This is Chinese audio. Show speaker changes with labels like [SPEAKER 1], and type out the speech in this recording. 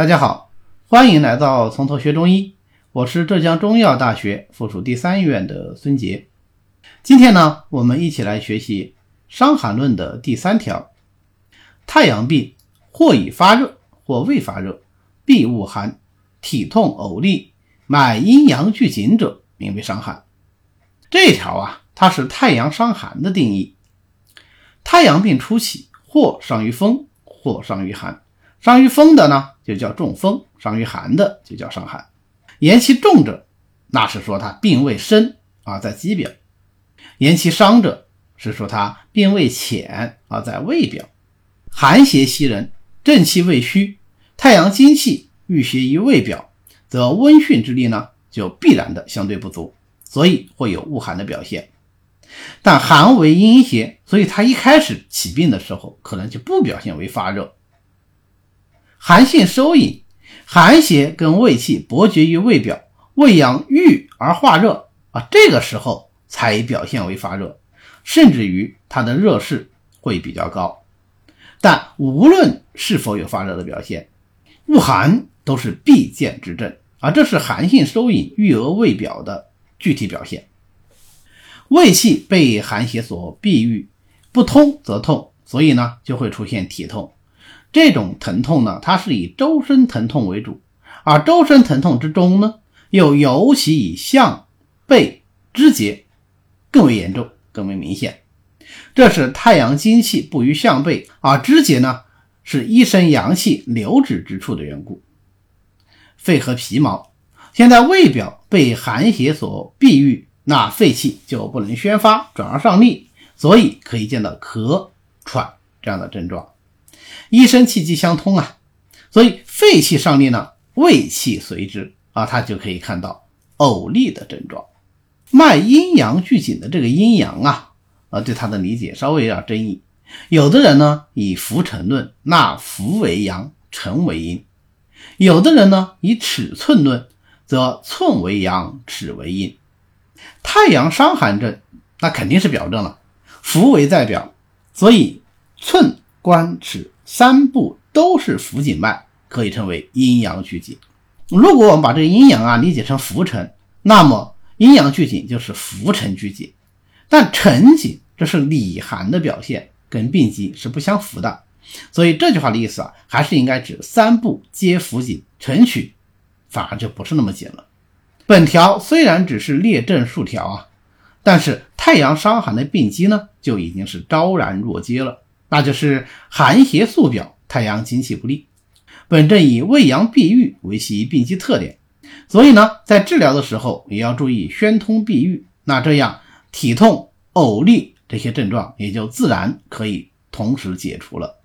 [SPEAKER 1] 大家好，欢迎来到从头学中医，我是浙江中医药大学附属第三医院的孙杰。今天呢，我们一起来学习《伤寒论》的第三条：太阳病或已发热，或未发热，必恶寒，体痛呕利，脉阴阳俱紧者，名为伤寒。这条啊，它是太阳伤寒的定义。太阳病初起，或伤于风，或伤于寒。伤于风的呢，就叫中风；伤于寒的就叫伤寒。言其重者，那是说他病未深啊，在肌表；言其伤者，是说他病未浅啊，在胃表。寒邪袭人，正气未虚，太阳精气郁邪于胃表，则温煦之力呢，就必然的相对不足，所以会有恶寒的表现。但寒为阴邪，所以他一开始起病的时候，可能就不表现为发热。寒性收引，寒邪跟胃气搏决于胃表，胃阳郁而化热啊，这个时候才表现为发热，甚至于它的热势会比较高。但无论是否有发热的表现，恶寒都是必见之症啊，这是寒性收引郁而胃表的具体表现。胃气被寒邪所闭郁，不通则痛，所以呢就会出现体痛。这种疼痛呢，它是以周身疼痛为主，而周身疼痛之中呢，又尤其以项背肢节更为严重、更为明显。这是太阳精气不于项背，而肢节呢是一身阳气流止之处的缘故。肺和皮毛，现在胃表被寒邪所闭郁，那肺气就不能宣发，转而上逆，所以可以见到咳喘这样的症状。一身气机相通啊，所以肺气上逆呢，胃气随之啊，他就可以看到呕逆的症状。脉阴阳俱紧的这个阴阳啊，啊，对他的理解稍微有点争议。有的人呢以浮沉论，那浮为阳，沉为阴；有的人呢以尺寸论，则寸为阳，尺为阴。太阳伤寒症，那肯定是表症了，浮为在表，所以寸、关、尺。三部都是浮紧脉，可以称为阴阳俱紧。如果我们把这个阴阳啊理解成浮沉，那么阴阳俱紧就是浮沉俱紧。但沉紧这是里寒的表现，跟病机是不相符的。所以这句话的意思啊，还是应该指三部皆浮紧，沉取反而就不是那么紧了。本条虽然只是列证数条啊，但是太阳伤寒的病机呢，就已经是昭然若揭了。那就是寒邪速表，太阳精气不利。本症以胃阳闭郁为其病机特点，所以呢，在治疗的时候也要注意宣通闭郁。那这样体痛、呕逆这些症状也就自然可以同时解除了。